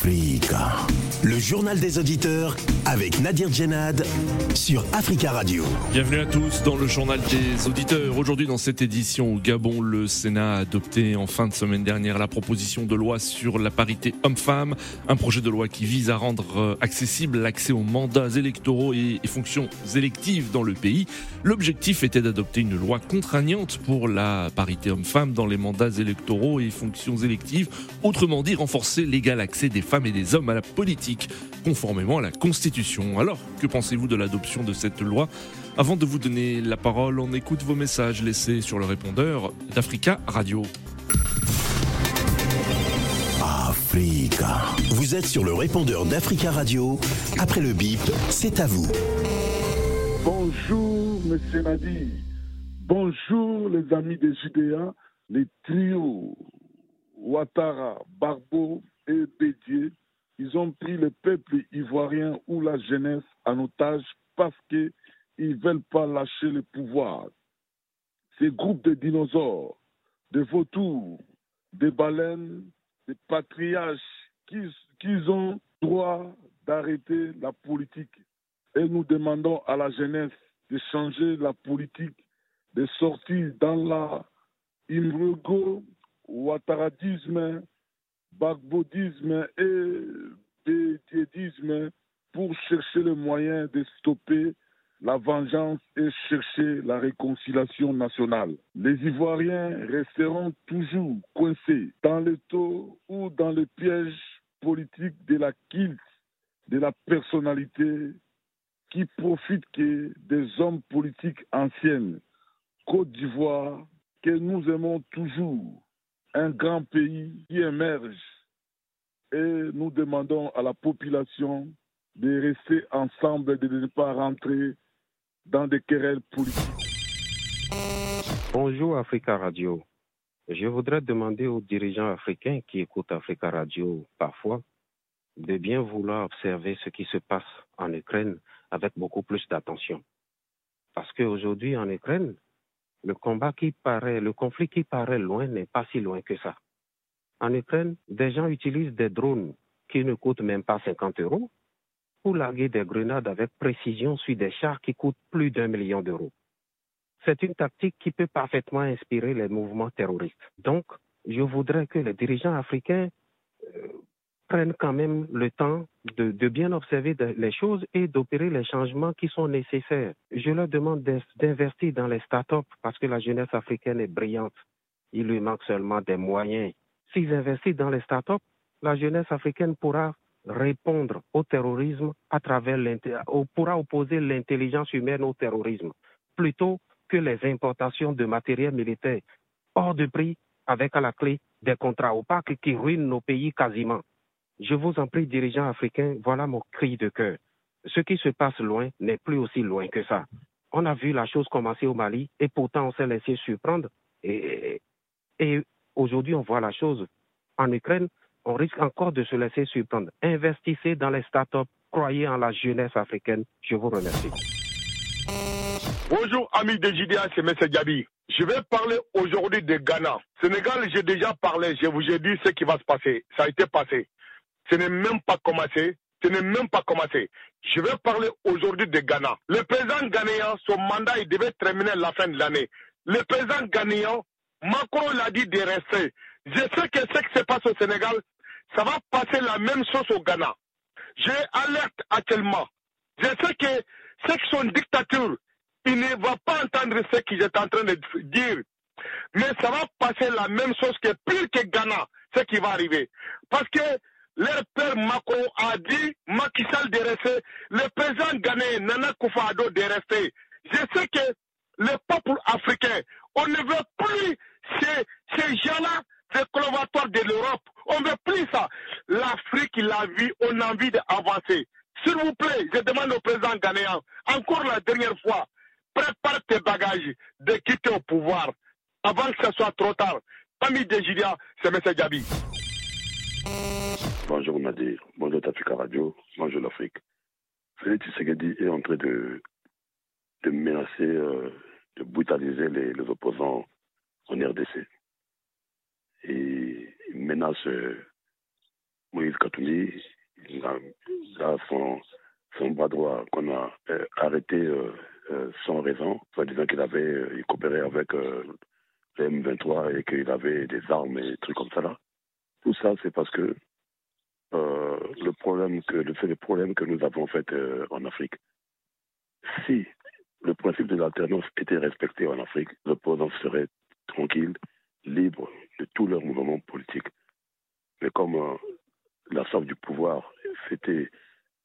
Freega Le journal des auditeurs avec Nadir Djenad sur Africa Radio. Bienvenue à tous dans le journal des auditeurs. Aujourd'hui dans cette édition au Gabon, le Sénat a adopté en fin de semaine dernière la proposition de loi sur la parité homme-femme, un projet de loi qui vise à rendre euh, accessible l'accès aux mandats électoraux et fonctions électives dans le pays. L'objectif était d'adopter une loi contraignante pour la parité homme-femme dans les mandats électoraux et fonctions électives, autrement dit renforcer l'égal accès des femmes et des hommes à la politique, conformément à la Constitution. Alors, que pensez-vous de l'adoption de cette loi Avant de vous donner la parole, on écoute vos messages laissés sur le répondeur d'Africa Radio. Africa. Vous êtes sur le répondeur d'Africa Radio. Après le bip, c'est à vous. Bonjour, monsieur Nadi. Bonjour, les amis des Judéas, les trios Ouattara, Barbeau et Bédier. Ils ont pris le peuple ivoirien ou la jeunesse en otage parce qu'ils ne veulent pas lâcher le pouvoir. Ces groupes de dinosaures, de vautours, de baleines, de patriarches, qu'ils ont droit d'arrêter la politique. Et nous demandons à la jeunesse de changer la politique, de sortir dans la imrego, ouattaradisme, bagbodisme et bédiédisme pour chercher le moyen de stopper la vengeance et chercher la réconciliation nationale. Les Ivoiriens resteront toujours coincés dans le taux ou dans le piège politique de la kilt, de la personnalité qui profite que des hommes politiques anciennes. Côte d'Ivoire, que nous aimons toujours, un grand pays qui émerge et nous demandons à la population de rester ensemble et de ne pas rentrer dans des querelles politiques. Bonjour Africa Radio. Je voudrais demander aux dirigeants africains qui écoutent Africa Radio parfois de bien vouloir observer ce qui se passe en Ukraine avec beaucoup plus d'attention. Parce qu'aujourd'hui en Ukraine, le combat qui paraît, le conflit qui paraît loin n'est pas si loin que ça. En Ukraine, des gens utilisent des drones qui ne coûtent même pas 50 euros pour larguer des grenades avec précision sur des chars qui coûtent plus d'un million d'euros. C'est une tactique qui peut parfaitement inspirer les mouvements terroristes. Donc, je voudrais que les dirigeants africains euh, prennent quand même le temps de, bien observer les choses et d'opérer les changements qui sont nécessaires. Je leur demande d'investir dans les start-up parce que la jeunesse africaine est brillante. Il lui manque seulement des moyens. S'ils investissent dans les start-up, la jeunesse africaine pourra répondre au terrorisme à travers pourra opposer l'intelligence humaine au terrorisme plutôt que les importations de matériel militaire hors de prix avec à la clé des contrats opaques qui ruinent nos pays quasiment. Je vous en prie, dirigeants africains, voilà mon cri de cœur. Ce qui se passe loin n'est plus aussi loin que ça. On a vu la chose commencer au Mali et pourtant on s'est laissé surprendre. Et, aujourd'hui, on voit la chose en Ukraine. On risque encore de se laisser surprendre. Investissez dans les startups. Croyez en la jeunesse africaine. Je vous remercie. Bonjour, amis de JDA, c'est M. Gabi. Je vais parler aujourd'hui de Ghana. Sénégal, j'ai déjà parlé, je vous ai dit ce qui va se passer. Ça a été passé. Ce n'est même pas commencé. Ce n'est même pas commencé. Je vais parler aujourd'hui de Ghana. Le président ghanéen, son mandat, il devait terminer à la fin de l'année. Le président ghanéen, Macron l'a dit de rester. Je sais que ce qui se passe au Sénégal, ça va passer la même chose au Ghana. J'ai alerte actuellement. Je sais que ceux qui sont dictature, ils ne vont pas entendre ce que j'étais en train de dire. Mais ça va passer la même chose que pire que Ghana, ce qui va arriver. Parce que leur père Macron a dit Macky Sall de rester, le président ghanéen Nana Koufado de rester. Je sais que le peuple africain, on ne veut plus ces, ces gens-là, collaborateurs de l'Europe. On ne veut plus ça. L'Afrique, la vie, on a envie d'avancer. S'il vous plaît, je demande au président ghanéen, encore la dernière fois, prépare tes bagages de quitter au pouvoir avant que ce soit trop tard. Ami Dejidia, c'est M. Gabi. Bonjour Nadir, bonjour Africa Radio, bonjour l'Afrique. Félix Tshisekedi est en train de, de menacer, euh, de brutaliser les, opposants en RDC. Il menace euh, Moïse Katoumi, il a, son, son bras droit qu'on a euh, arrêté euh, sans raison, soit disant qu'il avait il coopérait avec les M23 et qu'il avait des armes et des trucs comme ça là. Tout ça, c'est parce que le problème que le problème que nous avons fait en Afrique. Si le principe de l'alternance était respecté en Afrique, le l'opposant serait tranquille, libre de tous leurs mouvements politiques. Mais comme la sorte du pouvoir s'était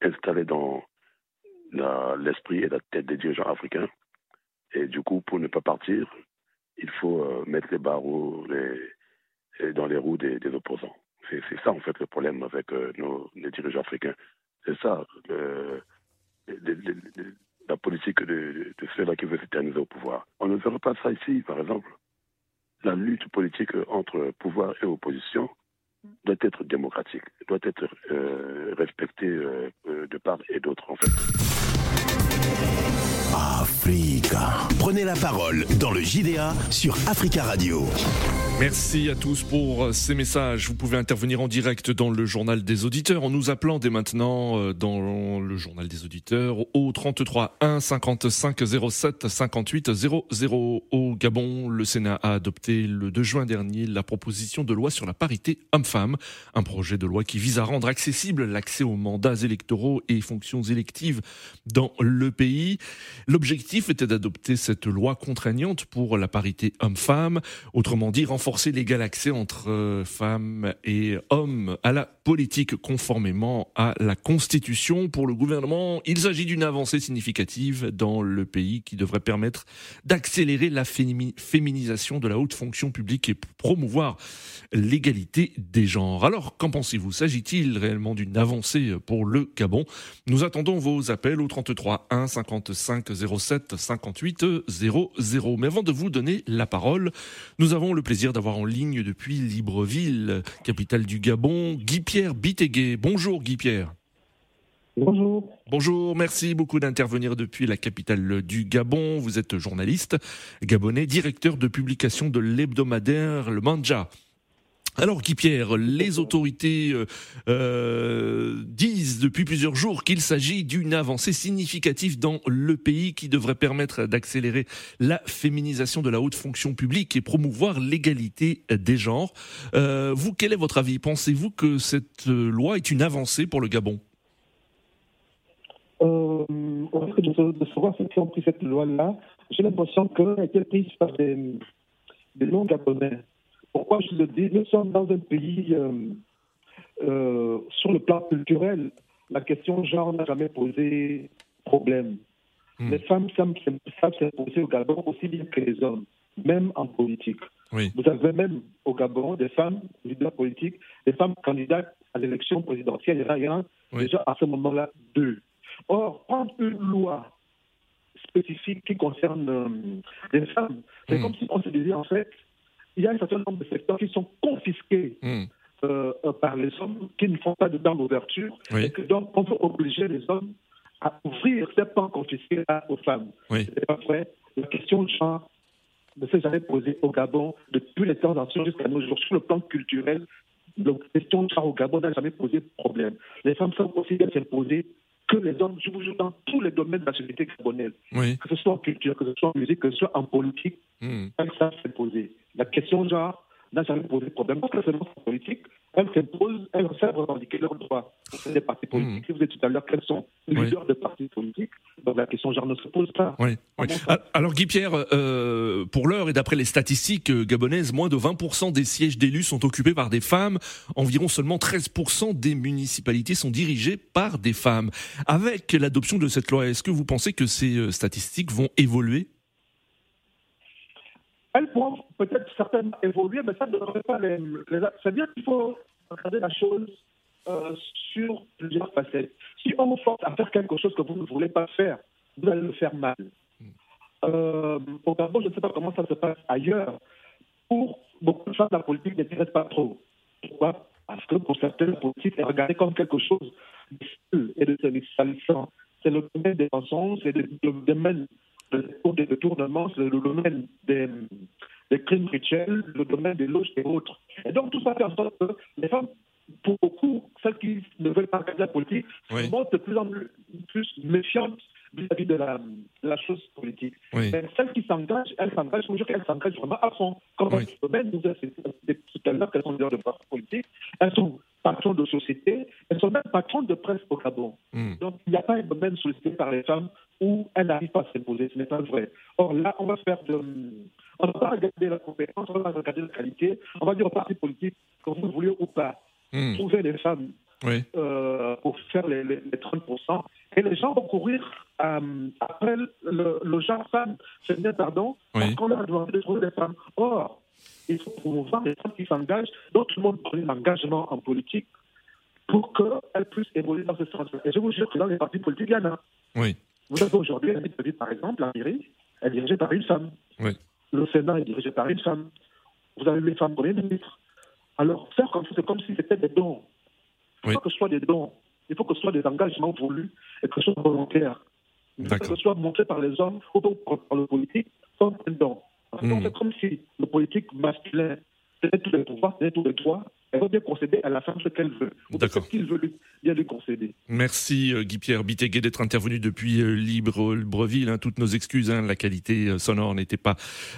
installée dans l'esprit et la tête des dirigeants africains. Et du coup, pour ne pas partir, il faut euh, mettre les barreaux dans les roues des, opposants. C'est ça, en fait, le problème avec euh, nos, dirigeants africains. C'est ça, la politique de, ceux-là qui veulent s'éterniser au pouvoir. On ne verra pas ça ici, par exemple. La lutte politique entre pouvoir et opposition doit être démocratique, doit être euh, respecté euh, euh, de part et d'autre en fait. Africa. Prenez la parole dans le JDA sur Africa Radio. Merci à tous pour ces messages. Vous pouvez intervenir en direct dans le journal des auditeurs en nous appelant dès maintenant euh, dans le journal des auditeurs au 33 1 55 07 58 00. Au Gabon, le Sénat a adopté le 2 juin dernier la proposition de loi sur la parité homme-femme, un projet de loi qui vise à rendre accessible l'accès aux mandats électoraux et fonctions électives dans le pays. L'objectif était d'adopter cette loi contraignante pour la parité homme-femme, autrement dit renforcer l'égal accès entre euh, femmes et hommes à la politique conformément à la Constitution. Pour le gouvernement, il s'agit d'une avancée significative dans le pays qui devrait permettre d'accélérer la féminisation de la haute fonction publique et promouvoir l'égalité des genres. Alors, qu'en pensez-vous? S'agit-il réellement d'une avancée pour le Gabon? Nous attendons vos appels au 33 1 55 07 58 00. Mais avant de vous donner la parole, nous avons le plaisir d'avoir en ligne depuis Libreville, capitale du Gabon, Guy-Pierre Bitégué. Bonjour Guy-Pierre. Bonjour. Bonjour, merci beaucoup d'intervenir depuis la capitale du Gabon. Vous êtes journaliste gabonais, directeur de publication de l'hebdomadaire Le Manja. Alors Guy Pierre, les autorités euh, euh, disent depuis plusieurs jours qu'il s'agit d'une avancée significative dans le pays qui devrait permettre d'accélérer la féminisation de la haute fonction publique et promouvoir l'égalité des genres. Euh, vous, quel est votre avis? Pensez-vous que cette loi est une avancée pour le Gabon? Au risque de, savoir ceux qui ont cette loi-là, j'ai l'impression qu'elle a prise par des non-gabonais. Pourquoi je le dis Nous sommes dans un pays, euh, euh, sur le plan culturel, la question genre n'a jamais posé problème. Hmm. Les femmes savent s'imposer au Gabon aussi bien que les hommes, même en politique. Vous avez même au Gabon des femmes leaders politiques, des femmes candidates à l'élection présidentielle. Il y en a, déjà à ce moment-là deux. Or, prendre une loi spécifique qui concerne euh, les femmes, c'est hmm. comme si on se disait en fait, il y a un certain nombre de secteurs qui sont confisqués hmm. euh, par les hommes qui ne font pas de temps d'ouverture. Et que donc, on veut obliger les hommes à ouvrir ces pans confisqués aux femmes. C'est pas vrai. La question de genre ne s'est jamais posée au Gabon depuis les temps anciens jusqu'à nos jours. Sur le plan culturel, la question de genre au Gabon n'a jamais posé problème. Les femmes sont aussi bien s'imposer que les hommes jouent dans tous les domaines de la société gabonaise. Que ce soit en culture, que ce soit en musique, que ce soit en politique, mmh. ça s'est posé. La question genre n'a jamais posé de problème. Parce que c'est notre politique, elles s'imposent, elles savent revendiquer leurs droits. des partis politiques. Si vous êtes tout à l'heure, quels sont les leaders de partis politiques? Donc la question genre ne se pose pas. Oui. Alors Guy Pierre, euh, pour l'heure et d'après les statistiques euh, gabonaises, moins de 20% des sièges d'élus sont occupés par des femmes. Environ seulement 13% des municipalités sont dirigées par des femmes. Avec l'adoption de cette loi, est-ce que vous pensez que ces euh, statistiques vont évoluer? Elles pourront peut-être certainement évoluer, mais ça ne devrait pas les. C'est-à-dire qu'il faut regarder la chose euh, sur plusieurs facettes. Si on vous force à faire quelque chose que vous ne voulez pas faire, vous allez le faire mal. Euh, au Gabon, je ne sais pas comment ça se passe ailleurs. Pour beaucoup de gens, la politique n'intéresse pas trop. Pourquoi? Parce que pour certains, la politique est regardée comme quelque chose de et de salissant. C'est le domaine des mensonges, c'est le domaine pour des détournements, c'est le domaine des, des, crimes rituels, le domaine des loges et autres. Et donc tout ça fait en sorte que les femmes, pour beaucoup, celles qui ne veulent pas regarder la politique Oui. montrent de plus en plus méfiantes vis-à-vis de la, de la chose politique. Oui. Mais celles qui s'engagent, elles s'engagent, je veux dire qu'elles s'engagent vraiment à fond. Comme dans Oui. ce domaine, nous tout à l'heure qu'elles sont leaders de partis politiques, elles sont patrons de société, elles sont même patrons de presse au Gabon. Hmm. Donc, il n'y a pas un domaine sollicité par les femmes où elles n'arrivent pas à s'imposer. Ce n'est pas vrai. Or, là, on va faire de. On ne va pas regarder la compétence, on va regarder la qualité. On va dire aux partis politiques, que vous le voulez ou pas, Hmm. trouver les femmes Oui. euh, pour faire les, les, les 30%. Et les gens vont courir euh, après le, le genre femme, c'est bien, pardon, Oui. parce qu'on leur a demandé de trouver des femmes. Or, il faut promouvoir les femmes qui s'engagent, donc tout le monde connaît l'engagement en politique pour qu'elles puissent évoluer dans ce sens. Et je vous jure que dans les partis politiques, il y en a. Oui. Vous avez aujourd'hui la ville, par exemple, la mairie, elle est dirigée par une femme. Oui. Le Sénat est dirigé par une femme. Vous avez les femmes premiers ministres. Alors, faire comme ça, c'est comme si c'était des dons. Il Oui. faut que ce soit des dons. Il faut que ce soit des engagements voulus et que ce soit volontaire. Il faut que ce soit montré par les hommes ou par le politique comme un don. Donc, Mhm. C'est comme si le politique masculin tenait tous les pouvoirs, tenait tous les droits, elle va bien concéder à la femme ce qu'elle veut. Ou ce qu'il veut lui, bien lui concéder. Merci euh, Guy-Pierre Biteguet d'être intervenu depuis euh, Libreville. hein. toutes nos excuses, hein. la qualité euh, sonore n'était pas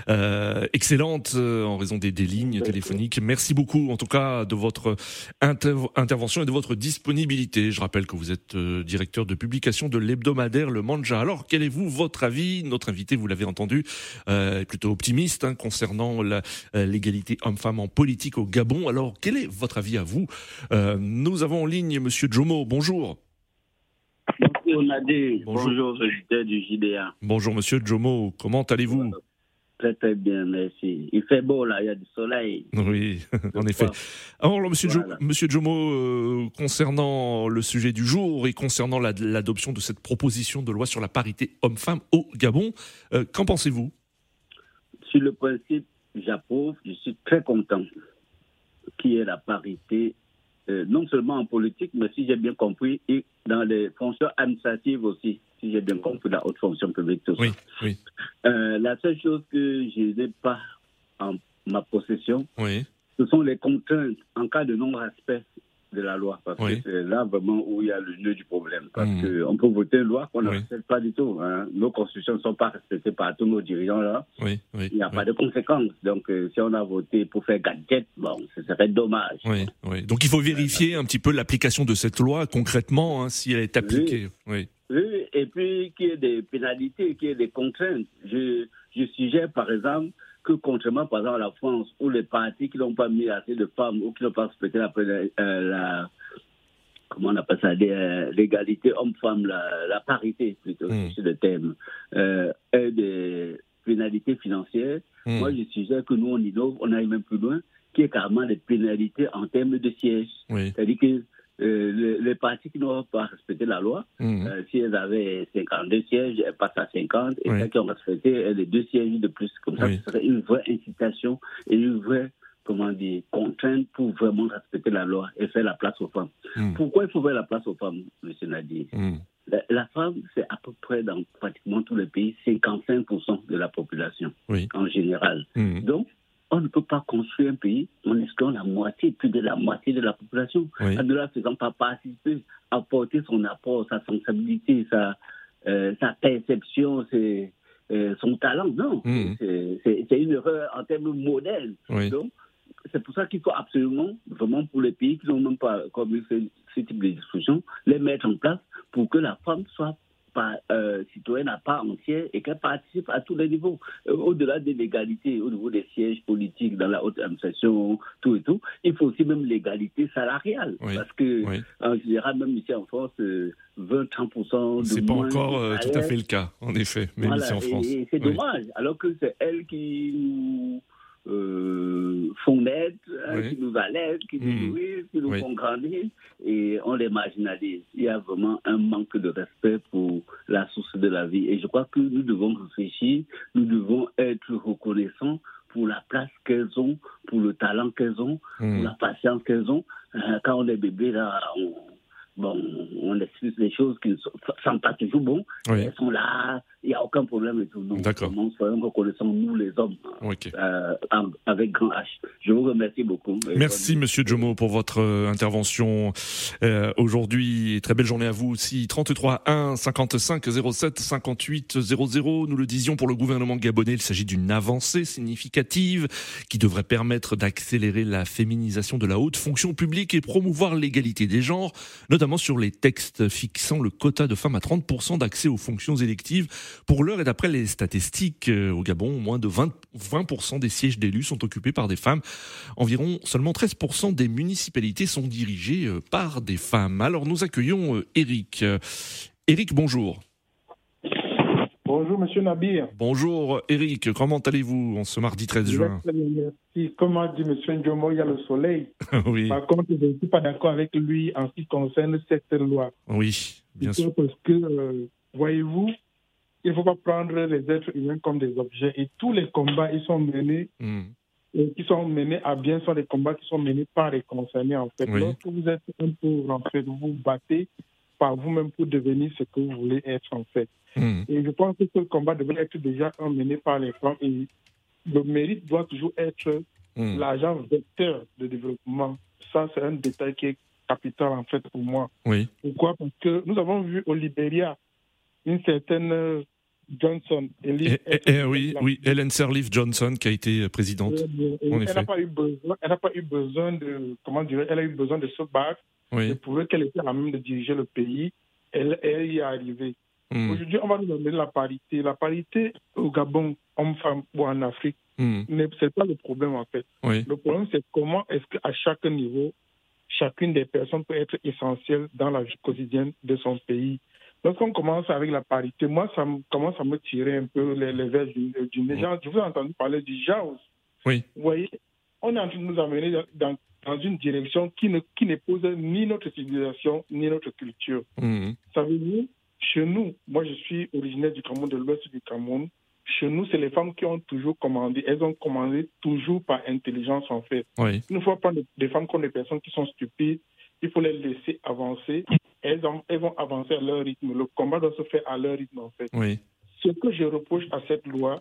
euh, excellente euh, en raison des, des lignes téléphoniques. Merci beaucoup en tout cas de votre inter- intervention et de votre disponibilité. Je rappelle que vous êtes euh, directeur de publication de l'hebdomadaire Le Manja. Alors quel est vous votre avis? Notre invité, vous l'avez entendu, est plutôt optimiste hein, concernant l'égalité homme-femme en politique au Gabon. Alors quel est votre avis à vous? Nous avons en ligne Monsieur Jomo. Bonjour. Bonjour Nadé, Bonjour. du JDA. Bonjour Monsieur Jomo, comment allez-vous? Très très bien, merci. Il fait beau là, il y a du soleil. Oui, en effet. Alors Monsieur, Jo- Voilà. Monsieur Jomo, euh, concernant le sujet du jour et concernant la- l'adoption de cette proposition de loi sur la parité homme-femme au Gabon, euh, qu'en pensez-vous? Sur le principe, j'approuve, je suis très content qu'il y ait la parité, euh, non seulement en politique, mais si j'ai bien compris, et dans les fonctions administratives aussi, si j'ai bien compris, la haute fonction publique, tout ça. Oui, oui, Euh, la seule chose que je n'ai pas en ma possession, oui, ce sont les contraintes en cas de non-respect de la loi. Parce Oui. que c'est là vraiment où il y a le nœud du problème. Parce Mhm. qu'on peut voter une loi qu'on ne Oui. respecte pas du tout. hein. Nos constitutions ne sont pas respectées par tous nos dirigeants là. oui. Il n'y a pas de conséquences. Donc euh, si on a voté pour faire gadget, bon, ce serait dommage. Donc il faut vérifier un petit peu l'application de cette loi concrètement, hein, si elle est appliquée. Oui, Oui, et puis qu'il y ait des pénalités, qu'il y ait des contraintes. Je, je suggère par exemple que contrairement par exemple à la France, où les partis qui n'ont pas mis assez de femmes ou qui n'ont pas respecté la, euh, la comment on appelle ça, euh, l'égalité homme-femme, la, la parité plutôt, Mm. c'est le thème, euh, et des pénalités financières. Hmm. Moi, je suggère que nous, on innove, on aille même plus loin, qu'il y ait carrément des pénalités en termes de sièges. oui. C'est-à-dire que euh, les, les partis qui n'ont pas respecté la loi, Hmm. euh, si elles avaient 52 sièges, elles passent à 50, et Oui. celles qui ont respecté, elles les deux sièges de plus. Comme ça, ce serait une vraie incitation et une vraie, comment dire, contrainte pour vraiment respecter la loi et faire la place aux femmes. Hmm. Pourquoi il faut faire la place aux femmes, M. Nadir? Hmm. la, la femme, c'est à peu près dans pratiquement tous les pays 55% de la population Oui. en général. Donc, on ne peut pas construire un pays en excluant la moitié, plus de la moitié de la population, Oui. en ne la faisant pas participer, apporter son apport, sa sensibilité, sa, euh, sa perception, ses, euh, son talent. Non, Mhm. c'est- une erreur en termes modèles. Oui. Donc, c'est pour ça qu'il faut absolument, vraiment pour les pays qui n'ont même pas commis ce, ce type de discussion, les mettre en place pour que la femme soit euh, citoyenne à part entière et qu'elle participe à tous les niveaux. Euh, Au-delà de l'égalité, au niveau des sièges politiques dans la haute administration, tout et tout, il faut aussi même l'égalité salariale. Oui. Parce que, Oui. en général, même ici en France, euh, 20-30% de C'est pas encore euh, tout à fait le cas, en effet, même Voilà, ici en France. Et, c'est Oui. dommage, alors que c'est elles qui nous euh, font naître, hein, Oui. qui nous allaitent, qui nous Mhm. nourrissent, qui nous Oui. font grandir, et on les marginalise. Il y a vraiment un manque de respect pour la source de la vie. Et je crois que nous devons réfléchir, nous devons être reconnaissants pour la place qu'elles ont, pour le talent qu'elles ont, pour Hmm. la patience qu'elles ont. Euh, quand on est bébé, là, on, bon, on explique des choses qui ne sont, sont pas toujours bon. Oui. Elles sont là, il n'y a aucun problème et tout. D'accord. Nous soyons reconnaissants, nous les hommes, Ok. euh, avec grand H. Je vous remercie beaucoup. Merci Monsieur Jomo pour votre euh, intervention euh, aujourd'hui. Très belle journée à vous aussi. 33 1 55 07 58 00. Nous le disions pour le gouvernement gabonais, il s'agit d'une avancée significative qui devrait permettre d'accélérer la féminisation de la haute fonction publique et promouvoir l'égalité des genres, notamment sur les textes fixant le quota de femmes à 30% d'accès aux fonctions électives. Pour l'heure et d'après les statistiques euh, au Gabon, moins de 20, 20% des sièges d'élus sont occupés par des femmes. Environ seulement 13% des municipalités sont dirigées euh, par des femmes. Alors nous accueillons Eric. Euh, Eric, bonjour. Bonjour, monsieur Nabir. Bonjour Eric, comment allez-vous en ce mardi 13 juin? Merci. Comme a dit monsieur Ndjomo, il y a le soleil. Oui, Par contre, je ne suis pas d'accord avec lui en ce qui concerne cette loi. oui, bien sûr. Parce que, euh, voyez-vous, il ne faut pas prendre les êtres humains comme des objets. Et tous les combats, ils sont menés, Hmm, euh, qui sont menés à bien, sont des combats qui sont menés par les concernés, en fait. Oui. Lorsque vous êtes un peu, en fait, vous vous battez par vous-même pour devenir ce que vous voulez être, en fait. hmm, Et je pense que ce combat devrait être déjà mené par les femmes. Et le mérite doit toujours être hmm. l'agent vecteur de développement. Ça, c'est un détail qui est capital, en fait, pour moi. Oui, Pourquoi? Parce que nous avons vu au Libéria une certaine euh, Johnson. Elise, Eh, eh, eh, oui, oui, Helen Sirleaf Johnson qui a été euh, présidente. Et en elle n'a pas eu besoin, elle n'a pas eu besoin de, comment dire, elle a eu besoin de se battre. Et Oui, pour qu'elle était à même de diriger le pays, elle, elle y est arrivée. hmm, Aujourd'hui, on va nous donner la parité. La parité au Gabon, homme-femme ou en Afrique, hmm, ce n'est pas le problème en fait. oui, Le problème, c'est comment est-ce qu'à chaque niveau, chacune des personnes peut être essentielle dans la vie quotidienne de son pays. Lorsqu'on commence avec la parité, moi, ça me- commence à me tirer un peu les, les vers du, du nez. Genre, Je vous ai entendu parler du JAOS. Oui. Vous voyez, on est en train de nous amener dans, dans, dans une direction qui ne qui n'épouse ni notre civilisation, ni notre culture. hmm, Savez-vous, chez nous, moi je suis originaire du Cameroun, de l'ouest du Cameroun. Chez nous, c'est les femmes qui ont toujours commandé. Elles ont commandé toujours par intelligence, en fait. oui, Il ne faut pas des femmes comme des personnes qui sont stupides. Il faut les laisser avancer. Elles, ont- elles vont avancer à leur rythme. Le combat doit se faire à leur rythme, en fait. oui, Ce que je reproche à cette loi,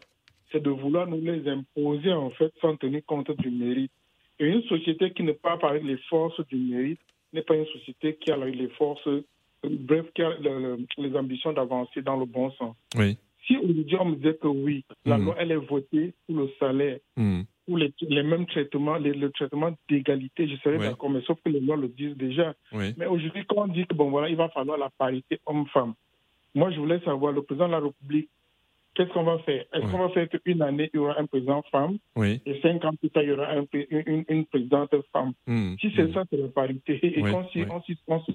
c'est de vouloir nous les imposer, en fait, sans tenir compte du mérite. Et une société qui ne part pas avec les forces du mérite n'est pas une société qui a les forces, euh, bref, qui a le- le- les ambitions d'avancer dans le bon sens. oui, Si aujourd'hui on me disait que oui, la Mhm. loi, elle est votée pour le salaire, hmm, pour les, les mêmes traitements, les- le traitement d'égalité, je serais Ouais. d'accord, mais sauf que les lois le disent déjà. oui. Mais aujourd'hui, quand on dit que bon voilà, il va falloir la parité homme-femme, moi je voulais savoir, le président de la République, qu'est-ce qu'on va faire? Est-ce qu'on va faire qu'une année, il y aura un président femme, oui. et cinq ans plus tard, il y aura un une, présidente femme? Hmm, Si c'est hmm, ça, c'est la parité, et qu'on s'y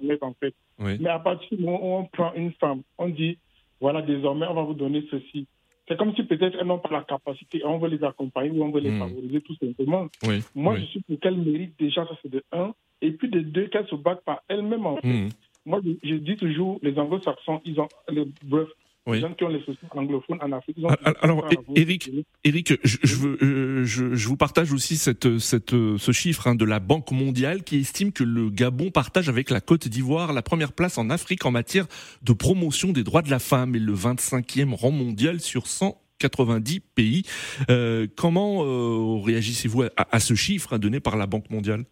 met en fait. Oui, Mais à partir du moment où on prend une femme, on dit, voilà, désormais, on va vous donner ceci. C'est comme si peut-être elles n'ont pas la capacité, on veut les accompagner ou on veut les Mm. favoriser tout simplement. oui, Moi, oui. je suis pour qu'elles méritent déjà, ça c'est de un. Et puis de deux, qu'elles se battent par elles-mêmes. en fait. hmm, Moi, je, je dis toujours, les anglo-saxons, ils ont, le, bref, Oui. les gens qui ont les sociétés anglophones en Afrique, alors, Eric, Eric, je, je, veux, euh, je, je vous partage aussi cette, cette, ce chiffre hein, de la Banque mondiale qui estime que le Gabon partage avec la Côte d'Ivoire la première place en Afrique en matière de promotion des droits de la femme et le 25e rang mondial sur 190 pays. Euh, comment euh, réagissez-vous à, à ce chiffre hein, donné par la Banque mondiale?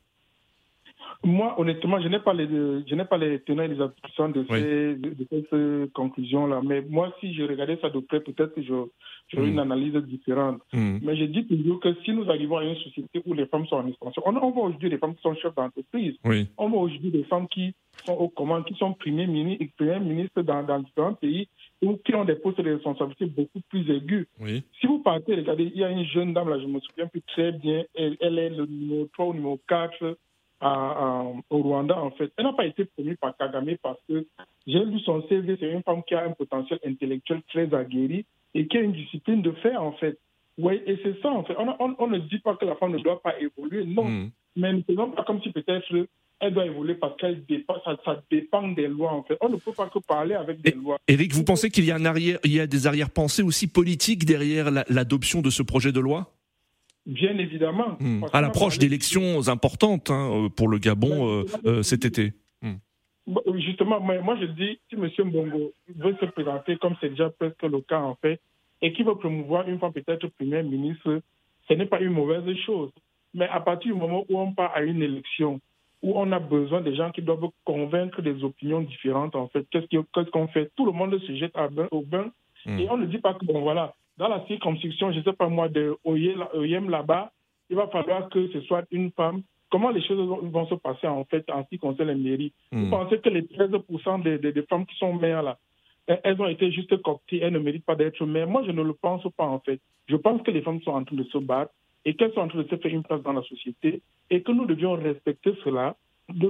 Moi, honnêtement, je n'ai pas les, je n'ai pas les tenants et les aboutissants de, Oui. ces, de, cette conclusion-là. Mais moi, si je regardais ça de près, peut-être que j'aurais une analyse différente. Hmm, Mais je dis toujours que si nous arrivons à une société où les femmes sont en expansion, on, on voit aujourd'hui des femmes qui sont chefs d'entreprise. Oui, On voit aujourd'hui des femmes qui sont aux commandes, qui sont premiers ministres, premiers ministres dans, dans différents pays ou qui ont des postes de responsabilité beaucoup plus aigus. oui, Si vous partez, regardez, il y a une jeune dame, là, je me souviens plus très bien, elle, elle est le numéro 3 ou numéro 4 à- à- au Rwanda, en fait. Elle n'a pas été promue par Kagame parce que j'ai lu son CV, c'est une femme qui a un potentiel intellectuel très aguerri et qui a une discipline de fer, en fait. Oui, et c'est ça, en fait. On, on- on ne dit pas que la femme ne doit pas évoluer, non. hmm, Mais ne faisons pas comme si peut-être elle doit évoluer parce qu'elle dépend, ça, ça dépend des lois, en fait. On ne peut pas que parler avec des lois. Eric, vous pensez qu'il y a un arrière, il y a des arrière-pensées aussi politiques derrière la- l'adoption de ce projet de loi? Bien évidemment. Hmm. À l'approche d'élections importantes hein, euh, pour le Gabon euh, euh, cet été. Oui, justement, moi, je dis, si M. Mbongo veut se présenter comme c'est déjà presque le cas en fait, et qu'il veut promouvoir une fois peut-être Premier ministre, ce n'est pas une mauvaise chose. Mais à partir du moment où on part à une élection, où on a besoin de gens qui doivent convaincre des opinions différentes, en fait, qu'est-ce qu'on fait? Tout le monde se jette au bain. Hmm. Et on ne dit pas que, bon, voilà, dans la circonscription, je ne sais pas moi, de Oyem là-bas, il va falloir que ce soit une femme. Comment les choses vont se passer, en fait, en ce qui concerne les mairies? Vous hmm. pensez que les 13% des, femmes qui sont maires, là, elles ont été juste cooptées, elles ne méritent pas d'être maires? Moi, je ne le pense pas, en fait. Je pense que les femmes sont en train de se battre et qu'elles sont en train de se faire une place dans la société et que nous devions respecter cela.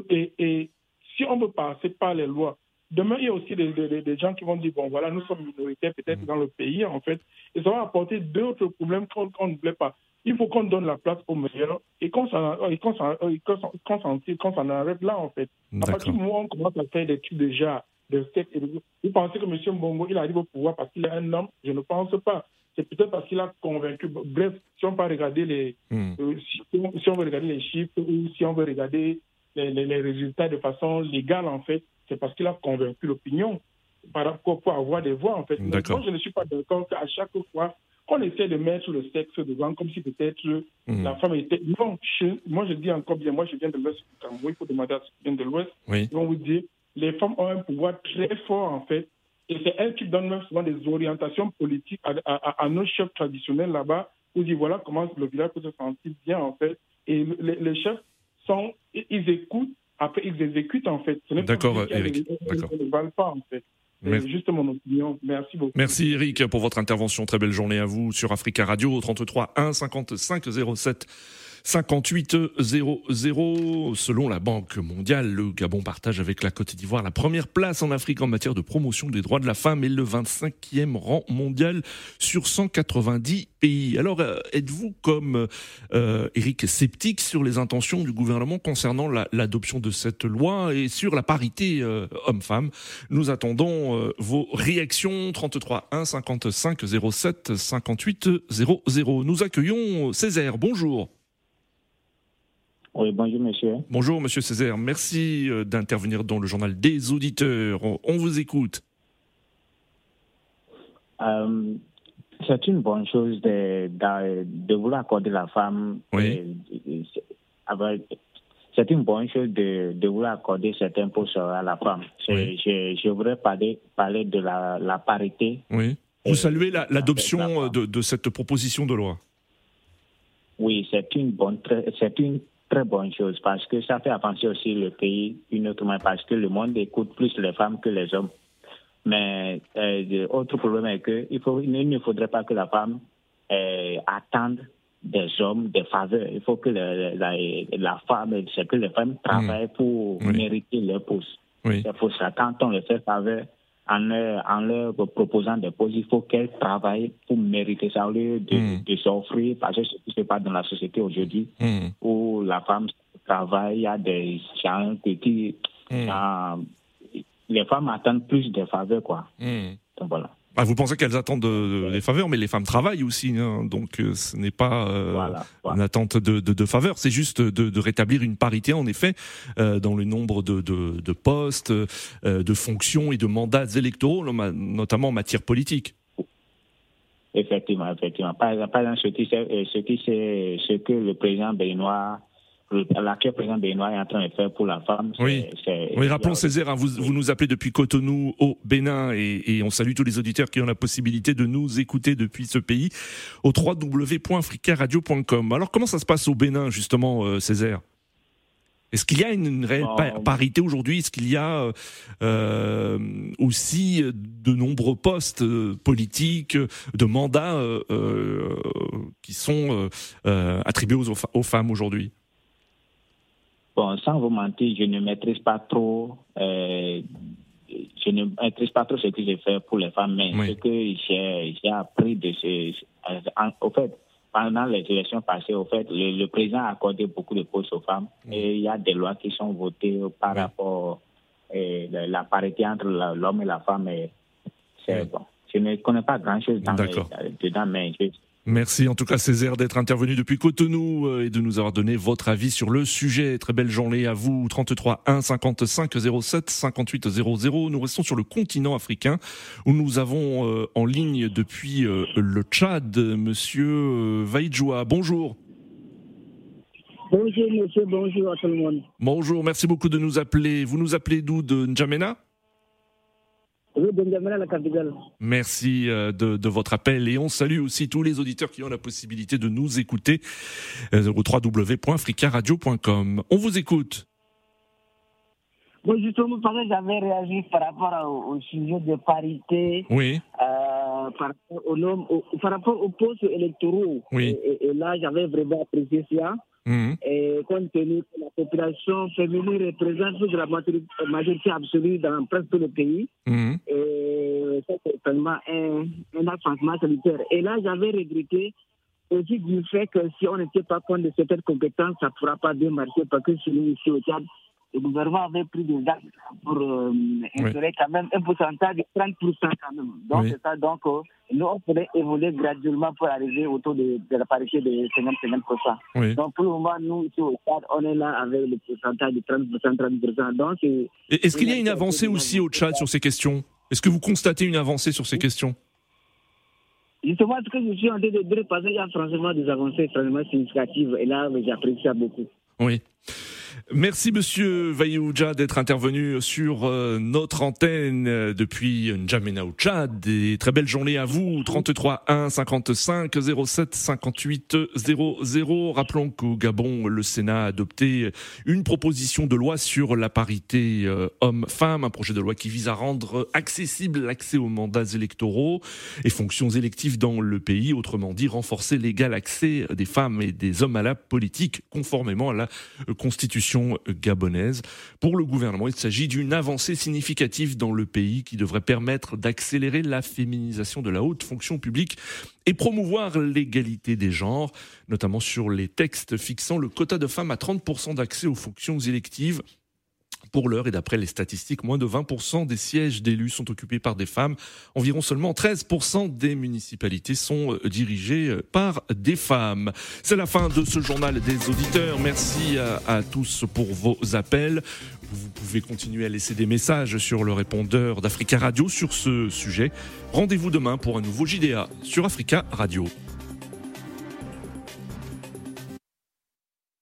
Et, si on veut passer par les lois, demain, il y a aussi des, gens qui vont dire, bon, voilà, nous sommes minoritaires peut-être dans le pays, en fait, et ça va apporter d'autres problèmes qu'on ne voulait pas. Il faut qu'on donne la place aux meilleurs et qu'on s'en arrête là, en fait. À partir du moment où on commence à faire des trucs déjà de sexe, vous pensez que M. Mbongo, il arrive au pouvoir parce qu'il est un homme? Je ne pense pas c'est peut-être parce qu'il a convaincu. Bref, si on peut regarder les, hmm. euh, si, on veut regarder les chiffres ou si on veut regarder les, résultats de façon légale, en fait, c'est parce qu'il a convaincu l'opinion par rapport pour avoir des voix, en fait. moi, je ne suis pas d'accord qu'à chaque fois qu'on essaie de mettre le sexe devant, comme si peut-être hmm. la femme était. Non, moi je dis encore bien, moi je viens de l'Ouest du Cameroun, il faut demander à ceux qui viennent de l'Ouest. Ils vont vous dire, les femmes ont un pouvoir très fort, en fait, et c'est elle qui donne même souvent des orientations politiques à, nos chefs traditionnels là-bas, pour dire voilà comment le village peut se sentir bien en fait. Et les, chefs sont, ils écoutent, après ils exécutent en fait. D'accord, Eric. D'accord. Ils ne valent pas en fait. C'est juste mon opinion. Merci beaucoup. Merci Eric pour votre intervention. Très belle journée à vous sur Africa Radio 33 1 55 07 58-0-0. Selon la Banque mondiale, le Gabon partage avec la Côte d'Ivoire la première place en Afrique en matière de promotion des droits de la femme et le 25e rang mondial sur 190 pays. Alors, euh, êtes-vous comme euh, Eric sceptique sur les intentions du gouvernement concernant l'adoption de cette loi et sur la parité euh, homme-femme? Nous attendons vos réactions 33 1 55 07 58 00. Nous accueillons Césaire. Bonjour. Oui, bonjour monsieur. Bonjour monsieur Césaire, merci euh, d'intervenir dans le journal des auditeurs. On vous écoute. Euh, c'est une bonne chose de, de, vouloir accorder la femme. Oui. c'est une bonne chose de, de, vouloir accorder certains postes à la femme. Je, voudrais parler, parler de la, parité. Oui. Vous saluez l'adoption de, de, cette proposition de loi? Oui, c'est une bonne, c'est une très bonne chose parce que ça fait avancer aussi le pays une autre manière parce que le monde écoute plus les femmes que les hommes. Mais euh, autre problème est que il, faut, il ne faudrait pas que la femme euh, attende des hommes des faveurs. Il faut que la, la, femme, c'est que les femmes travaillent mmh. pour mériter leur poste. C'est pour ça quand on les fait faveur, en leur, en leur proposant des postes, il faut qu'elles travaillent pour mériter ça au lieu de, mmh. de s'offrir, parce que ce qui se passe dans la société aujourd'hui, mmh. où la femme travaille, il y a des gens qui... Mmh. les femmes attendent plus de faveurs, quoi. Donc voilà. Ah, vous pensez qu'elles attendent des faveurs, mais les femmes travaillent aussi, hein, donc euh, ce n'est pas euh, une attente de, de, de faveurs, c'est juste de, de, rétablir une parité, en effet, euh, dans le nombre de, de postes, de fonctions et de mandats électoraux, notamment en matière politique. Effectivement, effectivement. Par, exemple, ce qui, ce, qui ce que le président l'actuel président Benoît est en train de faire pour la femme. Oui, oui rappelons Césaire, hein, vous, vous, nous appelez depuis Cotonou au Bénin et, et, on salue tous les auditeurs qui ont la possibilité de nous écouter depuis ce pays au www.africaradio.com. Alors comment ça se passe au Bénin justement, euh, Césaire? Est-ce qu'il y a une, réelle parité aujourd'hui? Est-ce qu'il y a euh, euh aussi de nombreux postes euh, politiques, de mandats euh, qui sont attribués aux, aux femmes aujourd'hui? Bon, sans vous mentir, je ne maîtrise pas trop, euh, je ne maîtrise pas trop ce que j'ai fait pour les femmes, mais ce que j'ai appris de ce, au fait, pendant les élections passées, au fait, le, président a accordé beaucoup de postes aux femmes et il y a des lois qui sont votées par rapport à euh, la parité entre l'homme et la femme. c'est bon. Je ne connais pas grand-chose dedans, mais Merci en tout cas Césaire d'être intervenu depuis Cotonou euh, et de nous avoir donné votre avis sur le sujet. Très belle journée à vous. 33 1 55 07 58 00. Nous restons sur le continent africain où nous avons euh, en ligne depuis euh, le Tchad Monsieur Vaidjoua. Bonjour. Bonjour monsieur, bonjour à tout le monde. Bonjour, merci beaucoup de nous appeler. Vous nous appelez d'où? De N'Djamena Oui, de N'Djamena, la capitale. Merci euh, de, de, votre appel et on salue aussi tous les auditeurs qui ont la possibilité de nous écouter euh, au www.fricaradio.com. On vous écoute. Bon, justement, j'avais réagi par rapport au, au, sujet de parité. Oui. Euh, par, rapport au, au, par rapport aux postes électoraux. Oui. Et, et là, j'avais vraiment apprécié ça. Mmh. Et compte tenu que la population féminine représente la majorité absolue dans presque tout le pays, mmh. et ça c'est seulement un, un avancement sanitaire. Et là, j'avais regretté aussi du fait que si on n'était pas compte de certaines compétences, ça ne pourra pas bien marcher parce que chez nous ici au Tchad, le gouvernement avait pris des actes pour euh, instaurer oui. quand même un pourcentage de 30% quand même. Donc, Oui. c'est ça. Donc, euh, nous, on pourrait évoluer graduellement pour arriver autour de, de la parité de 50-50%. Oui. Donc, pour le moment, nous, ici au Tchad, on est là avec le pourcentage de 30%, 30%. Donc, Est-ce qu'il y a une avancée aussi au Tchad sur ces questions? Est-ce que vous constatez une avancée sur ces questions? Justement, ce que je suis en train de dire, parce qu'il y a franchement des avancées extrêmement significatives. Et là, j'apprécie ça beaucoup. Oui. Merci Monsieur Vaïouja d'être intervenu sur euh, notre antenne euh, depuis N'Djamena au Tchad. Et très belle journée à vous. 33 1 55 07 58 00. Rappelons qu'au Gabon, le Sénat a adopté une proposition de loi sur la parité euh, homme-femme, un projet de loi qui vise à rendre accessible l'accès aux mandats électoraux et fonctions électives dans le pays. Autrement dit, renforcer l'égal accès des femmes et des hommes à la politique, conformément à la euh, gabonaise. Pour le gouvernement, il s'agit d'une avancée significative dans le pays qui devrait permettre d'accélérer la féminisation de la haute fonction publique et promouvoir l'égalité des genres, notamment sur les textes fixant le quota de femmes à 30% d'accès aux fonctions électives. Pour l'heure, et d'après les statistiques, moins de 20% des sièges d'élus sont occupés par des femmes. Environ seulement 13% des municipalités sont euh, dirigées euh, par des femmes. C'est la fin de ce journal des auditeurs. Merci à, à tous pour vos appels. Vous pouvez continuer à laisser des messages sur le répondeur d'Africa Radio sur ce sujet. Rendez-vous demain pour un nouveau JDA sur Africa Radio.